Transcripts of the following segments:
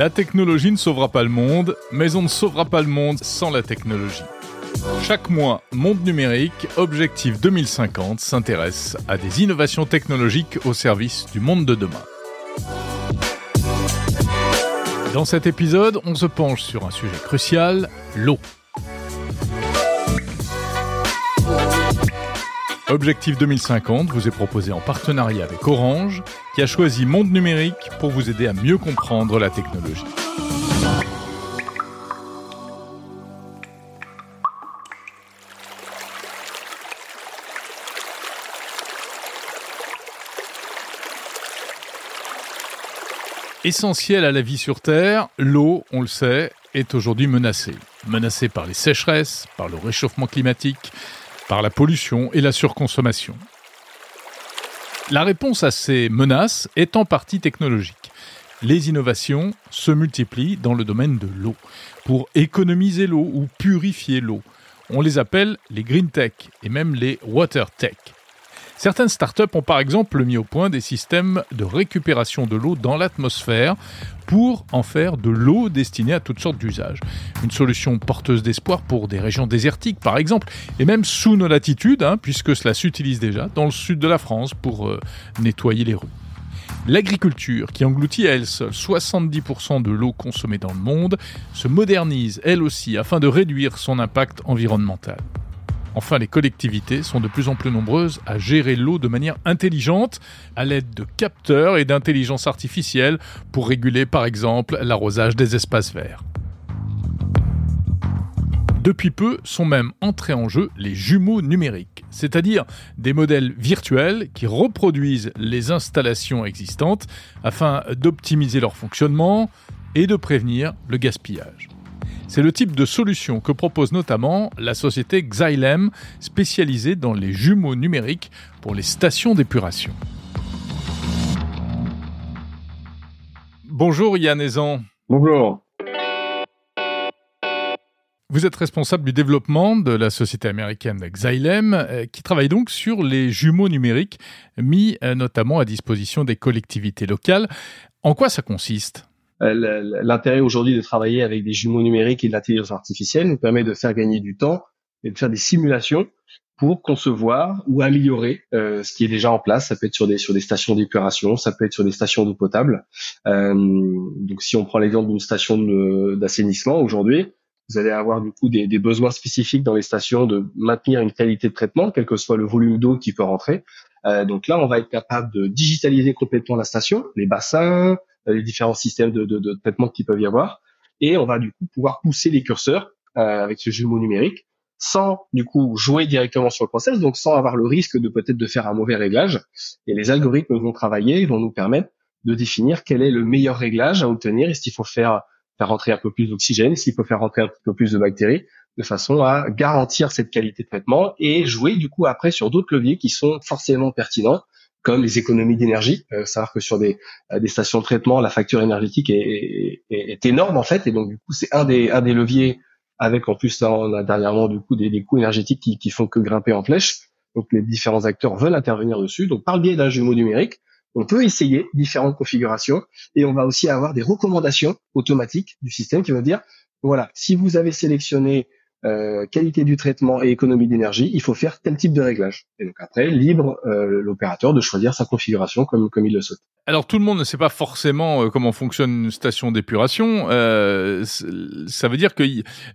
La technologie ne sauvera pas le monde, mais on ne sauvera pas le monde sans la technologie. Chaque mois, Monde Numérique, Objectif 2050, s'intéresse à des innovations technologiques au service du monde de demain. Dans cet épisode, on se penche sur un sujet crucial, l'eau. Objectif 2050 vous est proposé en partenariat avec Orange, qui a choisi Monde Numérique pour vous aider à mieux comprendre la technologie. Essentiel à la vie sur Terre, l'eau, on le sait, est aujourd'hui menacée. Menacée par les sécheresses, par le réchauffement climatique, par la pollution et la surconsommation. La réponse à ces menaces est en partie technologique. Les innovations se multiplient dans le domaine de l'eau pour économiser l'eau ou purifier l'eau. On les appelle les green tech et même les water tech. Certaines startups ont par exemple mis au point des systèmes de récupération de l'eau dans l'atmosphère pour en faire de l'eau destinée à toutes sortes d'usages. Une solution porteuse d'espoir pour des régions désertiques par exemple, et même sous nos latitudes, hein, puisque cela s'utilise déjà dans le sud de la France pour euh, nettoyer les rues. L'agriculture, qui engloutit à elle seule 70% de l'eau consommée dans le monde, se modernise elle aussi afin de réduire son impact environnemental. Enfin, les collectivités sont de plus en plus nombreuses à gérer l'eau de manière intelligente à l'aide de capteurs et d'intelligence artificielle pour réguler par exemple l'arrosage des espaces verts. Depuis peu sont même entrés en jeu les jumeaux numériques, c'est-à-dire des modèles virtuels qui reproduisent les installations existantes afin d'optimiser leur fonctionnement et de prévenir le gaspillage. C'est le type de solution que propose notamment la société Xylem, spécialisée dans les jumeaux numériques pour les stations d'épuration. Bonjour Yann Ezan. Bonjour. Vous êtes responsable du développement de la société américaine Xylem, euh, qui travaille donc sur les jumeaux numériques mis euh, notamment à disposition des collectivités locales. En quoi ça consiste? L'intérêt aujourd'hui de travailler avec des jumeaux numériques et de l'intelligence artificielle nous permet de faire gagner du temps et de faire des simulations pour concevoir ou améliorer euh, ce qui est déjà en place. Ça peut être sur des sur des stations d'épuration, ça peut être sur des stations d'eau potable. Euh, donc si on prend l'exemple d'une station d'assainissement aujourd'hui, vous allez avoir du coup des, des, besoins spécifiques dans les stations de maintenir une qualité de traitement, quel que soit le volume d'eau qui peut rentrer. Euh, donc là, on va être capable de digitaliser complètement la station, les bassins, euh, les différents systèmes de, traitement qu'il peuvent y avoir. Et on va du coup pouvoir pousser les curseurs euh, avec ce jumeau numérique sans du coup jouer directement sur le process, donc sans avoir le risque de peut-être de faire un mauvais réglage. Et les algorithmes vont travailler, vont nous permettre de définir quel est le meilleur réglage à obtenir et s'il faut faire faire rentrer un peu plus d'oxygène, s'il faut faire rentrer un peu plus de bactéries, de façon à garantir cette qualité de traitement et jouer du coup après sur d'autres leviers qui sont forcément pertinents comme les économies d'énergie. Euh, savoir que sur des, euh, des stations de traitement, la facture énergétique est, est, est, énorme en fait, et donc du coup c'est un des, un des leviers avec en plus on a dernièrement du coup des, des coûts énergétiques qui, qui font que grimper en flèche. Donc les différents acteurs veulent intervenir dessus. Donc par le biais d'un jumeau numérique, on peut essayer différentes configurations et on va aussi avoir des recommandations automatiques du système qui vont dire voilà, si vous avez sélectionné euh, qualité du traitement et économie d'énergie, il faut faire tel type de réglage. Et donc après, libre euh, l'opérateur de choisir sa configuration comme, comme il le souhaite. Alors tout le monde ne sait pas forcément euh, comment fonctionne une station d'épuration. ça veut dire que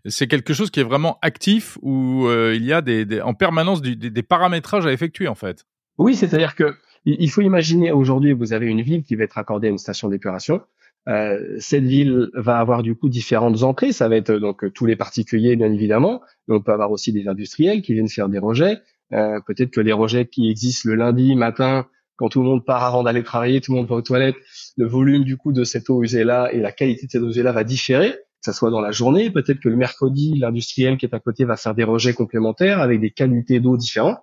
c'est quelque chose qui est vraiment actif où il y a des, en permanence des, des paramétrages à effectuer en fait. Oui, c'est-à-dire que il faut imaginer aujourd'hui, vous avez une ville qui va être accordée à une station d'épuration. Euh, cette ville va avoir du coup différentes entrées. Ça va être donc tous les particuliers, bien évidemment, mais on peut avoir aussi des industriels qui viennent faire des rejets. Euh, Peut-être que les rejets qui existent le lundi matin, quand tout le monde part avant d'aller travailler, tout le monde va aux toilettes, le volume du coup de cette eau usée là et la qualité de cette eau usée là va différer, que ça soit dans la journée. Peut-être que le mercredi, l'industriel qui est à côté va faire des rejets complémentaires avec des qualités d'eau différentes.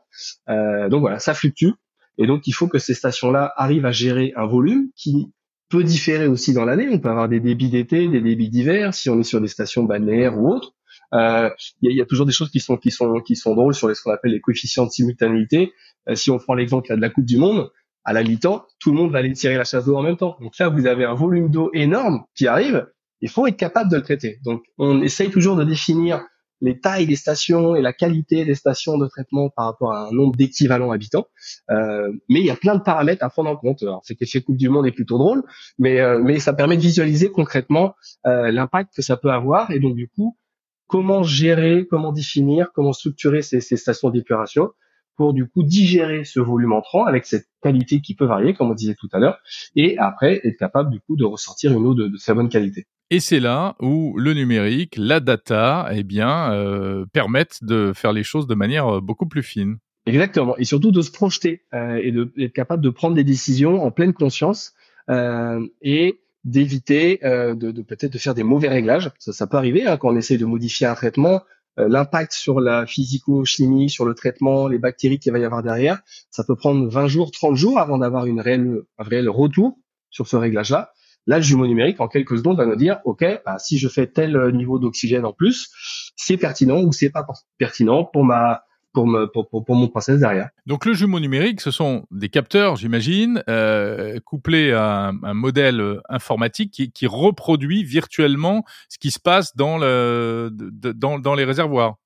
Euh, donc voilà, ça fluctue. Et donc il faut que ces stations-là arrivent à gérer un volume qui peut différer aussi dans l'année. On peut avoir des débits d'été, des débits d'hiver, si on est sur des stations balnéaires ou autres. Euh, il y, y, a toujours des choses qui sont qui sont qui sont drôles sur les, ce qu'on appelle les coefficients de simultanéité. Euh, si on prend l'exemple de la Coupe du Monde, à la mi-temps, tout le monde va aller tirer la chasse d'eau en même temps. Donc là, vous avez un volume d'eau énorme qui arrive. Il faut être capable de le traiter. Donc, on essaye toujours de définir les tailles des stations et la qualité des stations de traitement par rapport à un nombre d'équivalents habitants. Euh, mais il y a plein de paramètres à prendre en compte. Alors, cet effet Coupe du Monde est plutôt drôle, mais, euh, ça permet de visualiser concrètement euh, l'impact que ça peut avoir. Et donc, du coup, comment gérer, comment définir, comment structurer ces, ces stations d'épuration pour du coup digérer ce volume entrant avec cette qualité qui peut varier, comme on disait tout à l'heure, et après être capable du coup de ressortir une eau de, de très bonne qualité. Et c'est là où le numérique, la data, eh bien, euh, permettent de faire les choses de manière euh, beaucoup plus fine. Exactement, et surtout de se projeter euh, et d'être capable de prendre des décisions en pleine conscience et d'éviter de, peut-être de faire des mauvais réglages. Ça, peut arriver hein, quand on essaie de modifier un traitement. L'impact sur la physico-chimie, sur le traitement, les bactéries qu'il va y avoir derrière, ça peut prendre 20 jours, 30 jours avant d'avoir un réel retour sur ce réglage-là. Là, le jumeau numérique, en quelques secondes, va nous dire, OK, bah, si je fais tel euh, niveau d'oxygène en plus, c'est pertinent ou c'est pas pertinent pour ma pour, me, pour, pour, mon process derrière. Donc le jumeau numérique, ce sont des capteurs, j'imagine, euh, couplés à un, un, modèle informatique qui, qui, reproduit virtuellement ce qui se passe dans, le, dans, dans les réservoirs.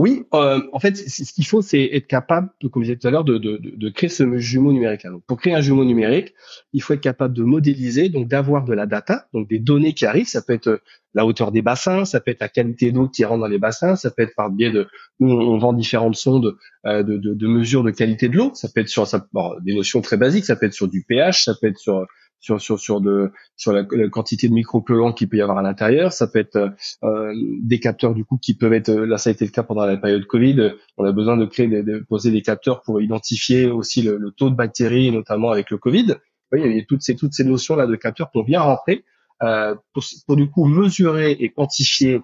Oui, euh, en fait, ce qu'il faut, c'est être capable, comme je disais tout à l'heure, de, créer ce jumeau numérique. Donc, pour créer un jumeau numérique, il faut être capable de modéliser, donc d'avoir de la data, donc des données qui arrivent. Ça peut être euh, la hauteur des bassins, ça peut être la qualité d'eau qui rentre dans les bassins, ça peut être par biais de, nous on vend différentes sondes euh, de, de, de mesures de qualité de l'eau. Ça peut être sur des notions très basiques, ça peut être sur du pH, ça peut être sur sur sur sur de sur la, quantité de micropolluants qu'il peut y avoir à l'intérieur. Ça peut être euh, des capteurs du coup qui peuvent être là ça a été le cas pendant la période Covid. On a besoin de créer de poser des capteurs pour identifier aussi le, le, taux de bactéries notamment avec le Covid. Oui, il y a toutes ces toutes ces notions là de capteurs ont bien rentré euh, pour, pour du coup mesurer et quantifier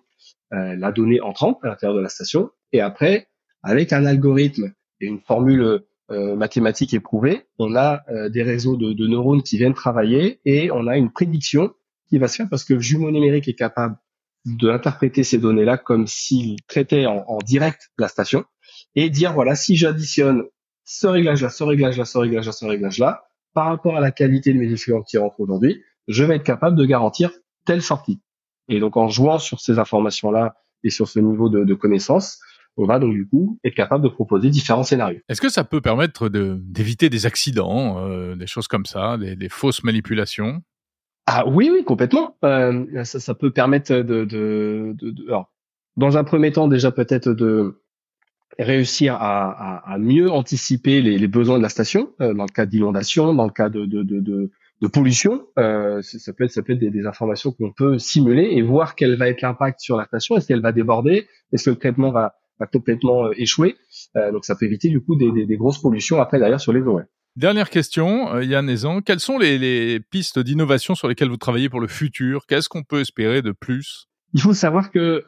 euh, la donnée entrante à l'intérieur de la station et après avec un algorithme et une formule euh, mathématiques éprouvées, on a euh, des réseaux de, de, neurones qui viennent travailler et on a une prédiction qui va se faire parce que le jumeau numérique est capable d'interpréter ces données-là comme s'il traitait en, en, direct la station et dire voilà si j'additionne ce réglage-là, ce réglage-là, ce réglage-là, ce réglage-là par rapport à la qualité de mes effluents qui rentrent aujourd'hui, je vais être capable de garantir telle sortie. Et donc en jouant sur ces informations-là et sur ce niveau de, de connaissance, on va donc du coup être capable de proposer différents scénarios. Est-ce que ça peut permettre d'éviter des accidents, euh, des choses comme ça, des, des fausses manipulations? Ah oui, oui, complètement. Euh, ça, ça, peut permettre de, de, de, de alors, dans un premier temps déjà peut-être de réussir à, à, à mieux anticiper les, les, besoins de la station euh, dans le cas d'inondation, dans le cas de, de, de, de pollution. Euh, ça peut être, ça peut être des, des informations qu'on peut simuler et voir quel va être l'impact sur la station. Est-ce qu'elle va déborder? Est-ce que le traitement va va complètement euh, échouer. Euh, donc ça peut éviter du coup des, des, des grosses pollutions après derrière sur les eaux. Dernière question, euh, Yann Ezan, quelles sont les, les pistes d'innovation sur lesquelles vous travaillez pour le futur? Qu'est-ce qu'on peut espérer de plus? Il faut savoir que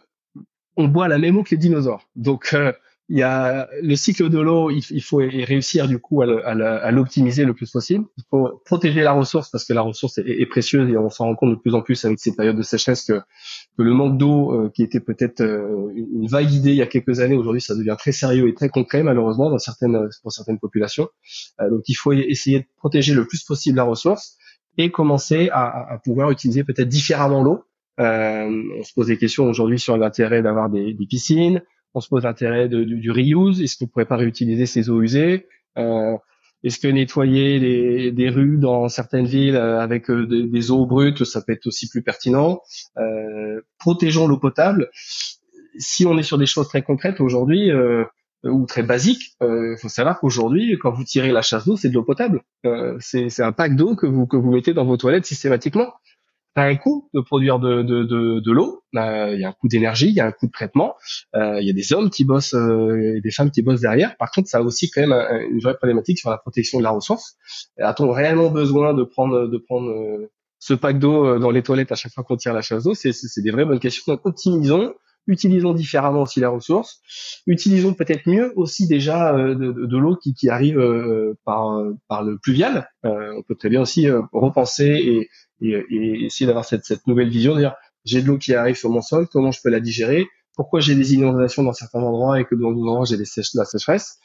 on boit la même eau que les dinosaures. Donc euh, il y a le cycle de l'eau, il, faut réussir du coup à l'optimiser le plus possible. Il faut protéger la ressource parce que la ressource est, précieuse et on s'en rend compte de plus en plus avec ces périodes de sécheresse que, le manque d'eau, euh, qui était peut-être euh, une vague idée il y a quelques années, aujourd'hui ça devient très sérieux et très concret malheureusement dans certaines pour certaines populations. Euh, donc il faut essayer de protéger le plus possible la ressource et commencer à, pouvoir utiliser peut-être différemment l'eau. on se pose des questions aujourd'hui sur l'intérêt d'avoir des piscines on se pose l'intérêt du, reuse. Est-ce qu'on pourrait pas réutiliser ces eaux usées? Euh, Est-ce que nettoyer les, des rues dans certaines villes euh, avec euh, des, eaux brutes, ça peut être aussi plus pertinent? Euh, Protégeons l'eau potable. Si on est sur des choses très concrètes aujourd'hui ou très basiques, il faut savoir qu'aujourd'hui, quand vous tirez la chasse d'eau, c'est de l'eau potable. c'est un pack d'eau que vous que vous mettez dans vos toilettes systématiquement a un coût de produire de, de, de, de l'eau, euh, il y a un coût d'énergie, il y a un coût de traitement, euh, il y a des hommes qui bossent euh, et des femmes qui bossent derrière. Par contre, ça a aussi quand même une vraie problématique sur la protection de la ressource. A-t-on réellement besoin de prendre, de prendre ce pack d'eau dans les toilettes à chaque fois qu'on tire la chasse d'eau? C'est des vraies bonnes questions. Donc, optimisons, utilisons différemment aussi la ressource, utilisons peut-être mieux aussi déjà de, de, l'eau qui, arrive par, par le pluvial. on peut très bien aussi repenser et essayer d'avoir cette, nouvelle vision, de dire j'ai de l'eau qui arrive sur mon sol, comment je peux la digérer, pourquoi j'ai des inondations dans certains endroits et que dans d'autres endroits j'ai des la sécheresse,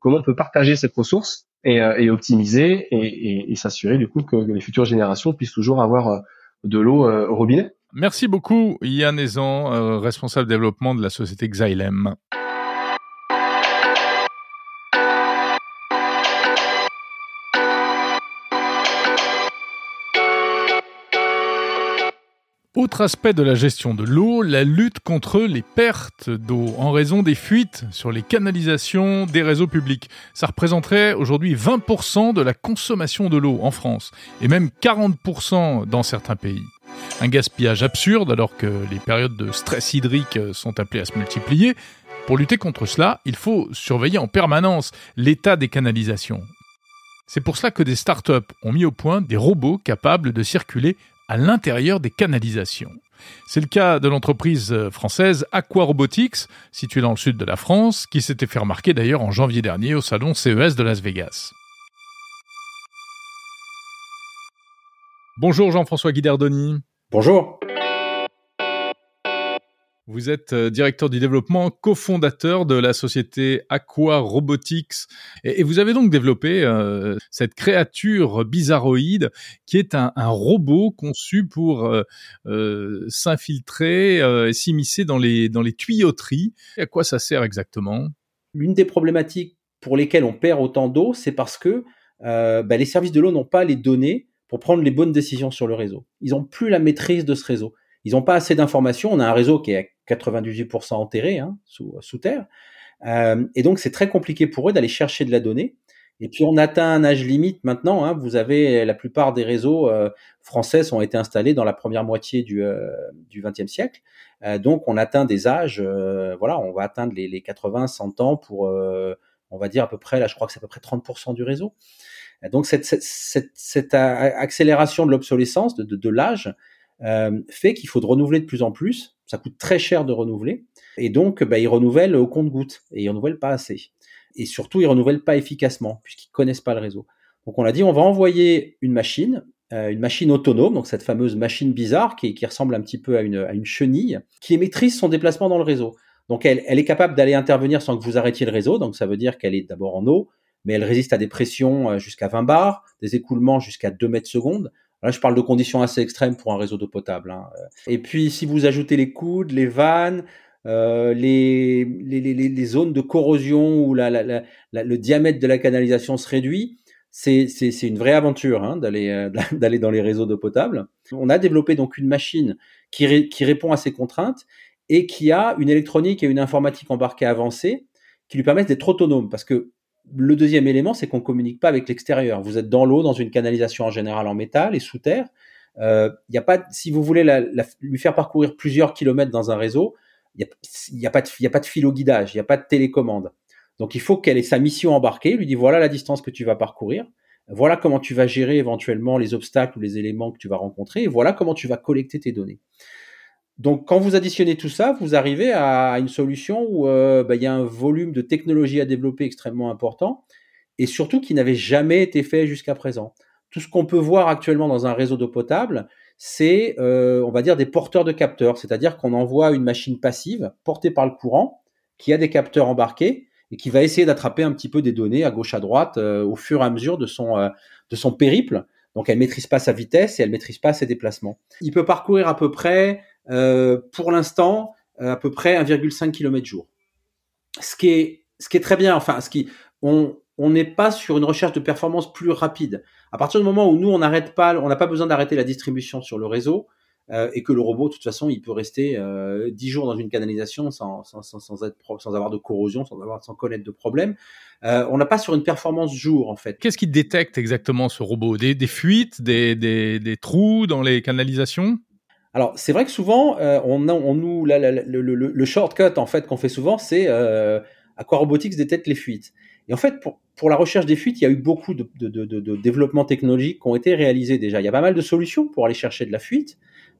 comment on peut partager cette ressource et, optimiser et, s'assurer du coup que, les futures générations puissent toujours avoir de l'eau au robinet? Merci beaucoup Yann Ezan, responsable développement de la société Xylem. Autre aspect de la gestion de l'eau, la lutte contre les pertes d'eau en raison des fuites sur les canalisations des réseaux publics. Ça représenterait aujourd'hui 20% de la consommation de l'eau en France et même 40% dans certains pays. Un gaspillage absurde alors que les périodes de stress hydrique sont appelées à se multiplier. Pour lutter contre cela, il faut surveiller en permanence l'état des canalisations. C'est pour cela que des startups ont mis au point des robots capables de circuler à l'intérieur des canalisations. C'est le cas de l'entreprise française Aqua Robotics, située dans le sud de la France, qui s'était fait remarquer d'ailleurs en janvier dernier au salon CES de Las Vegas. Bonjour Jean-François Guidardoni. Bonjour. Vous êtes euh, directeur du développement, cofondateur de la société Aqua Robotics, et, vous avez donc développé euh, cette créature bizarroïde qui est un, robot conçu pour euh, s'infiltrer et s'immiscer dans les, dans les tuyauteries. À quoi ça sert exactement? L'une des problématiques pour lesquelles on perd autant d'eau, c'est parce que bah, les services de l'eau n'ont pas les données pour prendre les bonnes décisions sur le réseau. Ils n'ont plus la maîtrise de ce réseau. Ils n'ont pas assez d'informations. On a un réseau qui est 98% enterrés hein, sous, sous, terre. Euh, et donc, c'est très compliqué pour eux d'aller chercher de la donnée. Et puis, on atteint un âge limite maintenant. Hein. Vous avez la plupart des réseaux euh, français ont été installés dans la première moitié du, euh, du 20e siècle. Euh, donc, on atteint des âges, euh, voilà, on va atteindre les, les 80, 100 ans pour, on va dire à peu près, là, je crois que c'est à peu près 30% du réseau. Donc, cette, accélération de l'obsolescence, de, l'âge, fait qu'il faut de renouveler de plus en plus ça coûte très cher de renouveler. Et donc, bah, ils renouvellent au compte-goutte et ils renouvellent pas assez. Et surtout, ils renouvellent pas efficacement puisqu'ils connaissent pas le réseau. Donc, on a dit, on va envoyer une machine, euh, une machine autonome, donc cette fameuse machine bizarre qui, ressemble un petit peu à une, à une, chenille, qui maîtrise son déplacement dans le réseau. Donc, elle, elle est capable d'aller intervenir sans que vous arrêtiez le réseau. Donc, ça veut dire qu'elle est d'abord en eau, mais elle résiste à des pressions euh, jusqu'à 20 bars, des écoulements jusqu'à 2 mètres secondes. Là, je parle de conditions assez extrêmes pour un réseau d'eau potable. Hein. Et puis, si vous ajoutez les coudes, les vannes, euh, les, zones de corrosion où le diamètre de la canalisation se réduit, c'est une vraie aventure hein, d'aller euh, d'aller dans les réseaux d'eau potable. On a développé donc une machine qui, qui répond à ces contraintes et qui a une électronique et une informatique embarquée avancée qui lui permettent d'être autonome parce que le deuxième élément, c'est qu'on communique pas avec l'extérieur. Vous êtes dans l'eau, dans une canalisation en général en métal et sous terre. Euh, y a pas, si vous voulez lui faire parcourir plusieurs kilomètres dans un réseau, il n'y a, pas de, a pas de fil au guidage, il n'y a pas de télécommande. Donc il faut qu'elle ait sa mission embarquée, lui dit voilà la distance que tu vas parcourir, voilà comment tu vas gérer éventuellement les obstacles ou les éléments que tu vas rencontrer, et voilà comment tu vas collecter tes données. Donc, quand vous additionnez tout ça, vous arrivez à une solution où euh, bah, il y a un volume de technologie à développer extrêmement important et surtout qui n'avait jamais été fait jusqu'à présent. Tout ce qu'on peut voir actuellement dans un réseau d'eau potable, c'est, euh, on va dire, des porteurs de capteurs, c'est-à-dire qu'on envoie une machine passive portée par le courant qui a des capteurs embarqués et qui va essayer d'attraper un petit peu des données à gauche à droite euh, au fur et à mesure de son de son périple. Donc, elle maîtrise pas sa vitesse et elle maîtrise pas ses déplacements. Il peut parcourir à peu près pour l'instant, euh, à peu près 1,5 km jour. Ce qui est, très bien. Enfin, ce qui, on, n'est pas sur une recherche de performance plus rapide. À partir du moment où nous, on n'arrête pas, on n'a pas besoin d'arrêter la distribution sur le réseau, euh, et que le robot, de toute façon, il peut rester euh, 10 jours dans une canalisation sans, sans, sans, être, sans avoir de corrosion, sans, avoir, sans connaître de problème. Euh, on n'a pas sur une performance jour, en fait. Qu'est-ce qui détecte exactement ce robot? Des, fuites, des, des trous dans les canalisations? Alors, c'est vrai que souvent, euh, on, on, nous, le, le, le, shortcut en fait qu'on fait souvent, c'est euh, Aquarobotics détecte les fuites. Et en fait, pour, pour la recherche des fuites, il y a eu beaucoup de, de, de, de développements technologiques qui ont été réalisés déjà. Il y a pas mal de solutions pour aller chercher de la fuite,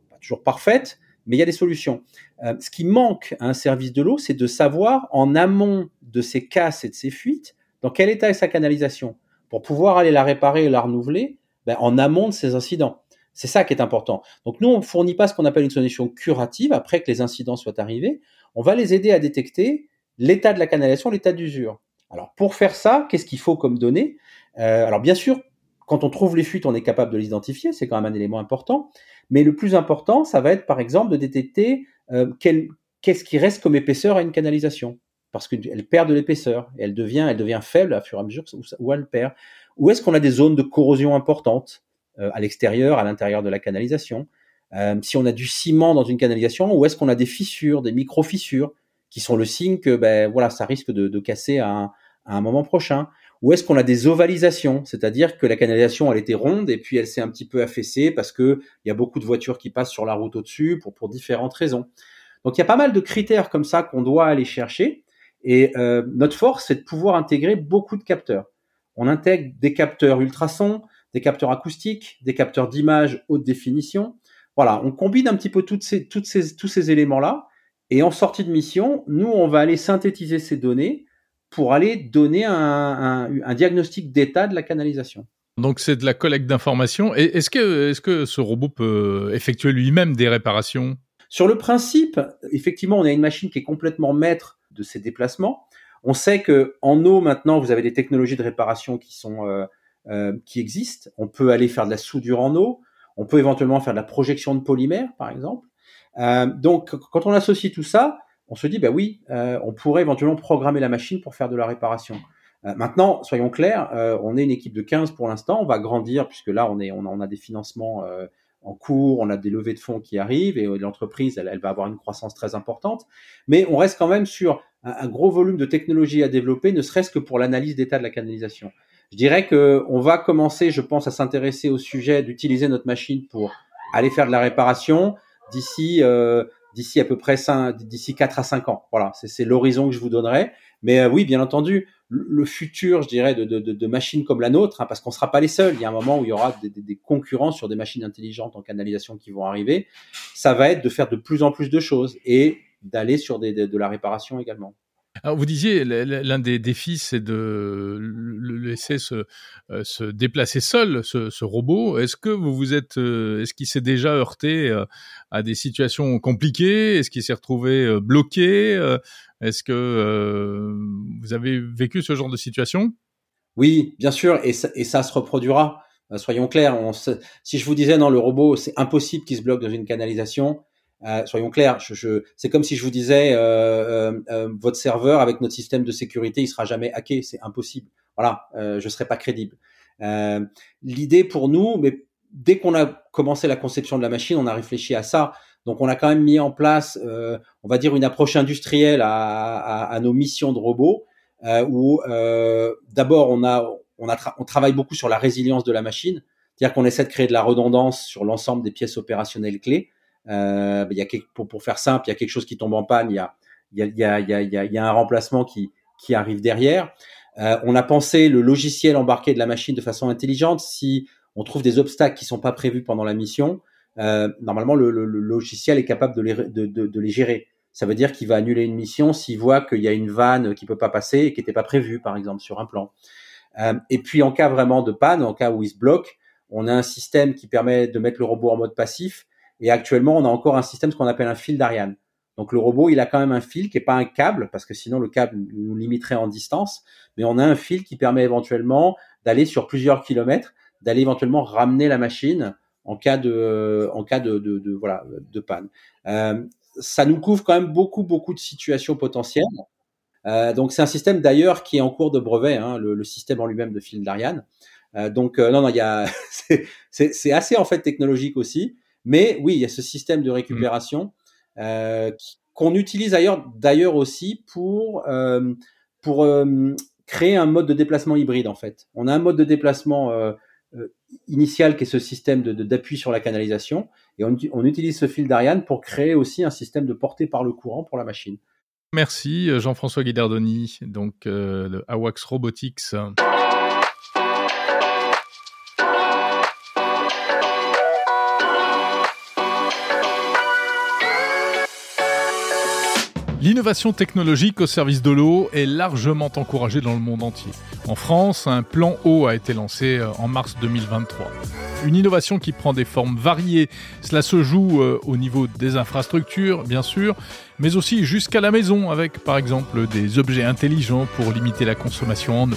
pas toujours parfaite, mais il y a des solutions. Euh, ce qui manque à un service de l'eau, c'est de savoir en amont de ces casses et de ces fuites, dans quel état est sa canalisation, pour pouvoir aller la réparer et la renouveler ben, en amont de ces incidents. C'est ça qui est important. Donc nous, on fournit pas ce qu'on appelle une solution curative après que les incidents soient arrivés. On va les aider à détecter l'état de la canalisation, l'état d'usure. Alors pour faire ça, qu'est-ce qu'il faut comme données? Alors bien sûr, quand on trouve les fuites, on est capable de les identifier, c'est quand même un élément important. Mais le plus important, ça va être par exemple de détecter qu'est-ce qui reste comme épaisseur à une canalisation parce qu'elle perd de l'épaisseur elle devient, elle devient faible à fur et à mesure où, elle perd. Où est-ce qu'on a des zones de corrosion importantes? euh, à l'extérieur, à l'intérieur de la canalisation euh, Si on a du ciment dans une canalisation, où est-ce qu'on a des fissures, des micro-fissures, qui sont le signe que ben voilà, ça risque de, casser à un, moment prochain? Où est-ce qu'on a des ovalisations, c'est-à-dire que la canalisation elle était ronde et puis elle s'est un petit peu affaissée parce que il y a beaucoup de voitures qui passent sur la route au-dessus pour pour différentes raisons. Donc il y a pas mal de critères comme ça qu'on doit aller chercher. Et euh, notre force, c'est de pouvoir intégrer beaucoup de capteurs. On intègre des capteurs ultrasons, des capteurs acoustiques, des capteurs d'image haute définition. Voilà, on combine un petit peu toutes ces, toutes ces, tous ces éléments-là. Et en sortie de mission, nous, on va aller synthétiser ces données pour aller donner un, un, un diagnostic d'état de la canalisation. Donc c'est de la collecte d'informations. Est-ce que, est-ce que ce robot peut effectuer lui-même des réparations? Sur le principe, effectivement, on a une machine qui est complètement maître de ces déplacements. On sait que en eau maintenant, vous avez des technologies de réparation qui sont euh, euh, qui existent. On peut aller faire de la soudure en eau. On peut éventuellement faire de la projection de polymère, par exemple. Euh, donc, quand on associe tout ça, on se dit, bah oui, on pourrait éventuellement programmer la machine pour faire de la réparation. maintenant, soyons clairs, on est une équipe de 15 pour l'instant. On va grandir puisque là, on est, on a, on a des financements en cours, on a des levées de fonds qui arrivent et l'entreprise, elle, elle, va avoir une croissance très importante. Mais on reste quand même sur un, gros volume de technologie à développer, ne serait-ce que pour l'analyse d'état de la canalisation. Je dirais que on va commencer, je pense, à s'intéresser au sujet d'utiliser notre machine pour aller faire de la réparation d'ici euh, d'ici à peu près d'ici 4 à 5 ans. Voilà, c'est l'horizon que je vous donnerai. Mais euh, oui, bien entendu, le futur, je dirais, de, machines comme la nôtre, hein, parce qu'on ne sera pas les seuls. Il y a un moment où il y aura des, des, concurrents sur des machines intelligentes en canalisation qui vont arriver. Ça va être de faire de plus en plus de choses et d'aller sur des, de la réparation également. Alors vous disiez, l'un des défis, c'est de le laisser se, euh, se déplacer seul, ce, ce robot. Est-ce que vous vous êtes, euh, est-ce qu'il s'est déjà heurté euh, à des situations compliquées? Est-ce qu'il s'est retrouvé bloqué Est-ce que vous avez vécu ce genre de situation? Oui, bien sûr, et ça, et ça se reproduira. Soyons clairs. Si je vous disais non, le robot, c'est impossible qu'il se bloque dans une canalisation. Euh, soyons clairs, je, je, c'est comme si je vous disais euh, euh, euh, votre serveur avec notre système de sécurité, il sera jamais hacké, c'est impossible. Voilà, euh, je serai pas crédible. L'idée pour nous, mais dès qu'on a commencé la conception de la machine, on a réfléchi à ça. Donc on a quand même mis en place, on va dire une approche industrielle à, à, à nos missions de robots, où d'abord on a on, a on travaille beaucoup sur la résilience de la machine, c'est-à-dire qu'on essaie de créer de la redondance sur l'ensemble des pièces opérationnelles clés. Euh, il y a pour, pour faire simple, il y a quelque chose qui tombe en panne, il y a, il y a, il y a, il y a, il y a un remplacement qui, qui arrive derrière. Euh, on a pensé le logiciel embarqué de la machine de façon intelligente. Si on trouve des obstacles qui sont pas prévus pendant la mission, euh, normalement le, le, le, logiciel est capable de les, de, de, de les gérer. Ça veut dire qu'il va annuler une mission s'il voit qu'il y a une vanne qui peut pas passer et qui n'était pas prévue, par exemple, sur un plan. Euh, et puis en cas vraiment de panne, en cas où il se bloque, on a un système qui permet de mettre le robot en mode passif et actuellement, on a encore un système, ce qu'on appelle un fil d'Ariane. Donc le robot, il a quand même un fil qui est pas un câble, parce que sinon le câble nous limiterait en distance, mais on a un fil qui permet éventuellement d'aller sur plusieurs kilomètres, d'aller éventuellement ramener la machine en cas de, en cas de, de, de voilà, de panne. Euh, ça nous couvre quand même beaucoup, beaucoup de situations potentielles. Euh, donc c'est un système d'ailleurs qui est en cours de brevet, hein, le, le, système en lui-même de fil d'Ariane. Euh, donc euh, non, non, il y a, c'est assez en fait technologique aussi. Mais oui, il y a ce système de récupération euh, qu'on utilise d'ailleurs d'ailleurs aussi pour euh, pour euh, créer un mode de déplacement hybride en fait. On a un mode de déplacement initial qui est ce système de d'appui sur la canalisation et on, on utilise ce fil d'Ariane pour créer aussi un système de portée par le courant pour la machine. Merci Jean-François Guidardoni, donc de AWAX Robotics. L'innovation technologique au service de l'eau est largement encouragée dans le monde entier. En France, un plan eau a été lancé euh, en mars 2023. Une innovation qui prend des formes variées. Cela se joue euh, au niveau des infrastructures, bien sûr, mais aussi jusqu'à la maison avec par exemple des objets intelligents pour limiter la consommation en eau.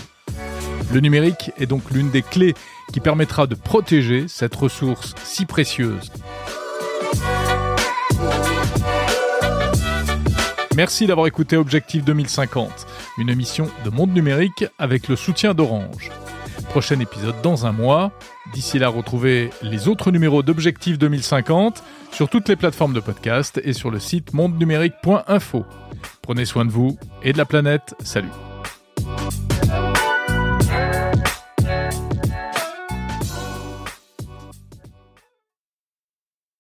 Le numérique est donc l'une des clés qui permettra de protéger cette ressource si précieuse. Merci d'avoir écouté Objectif 2050, une émission de Monde Numérique avec le soutien d'Orange. Prochain épisode dans un mois. D'ici là, retrouvez les autres numéros d'Objectif 2050 sur toutes les plateformes de podcast et sur le site mondenumérique.info. Prenez soin de vous et de la planète. Salut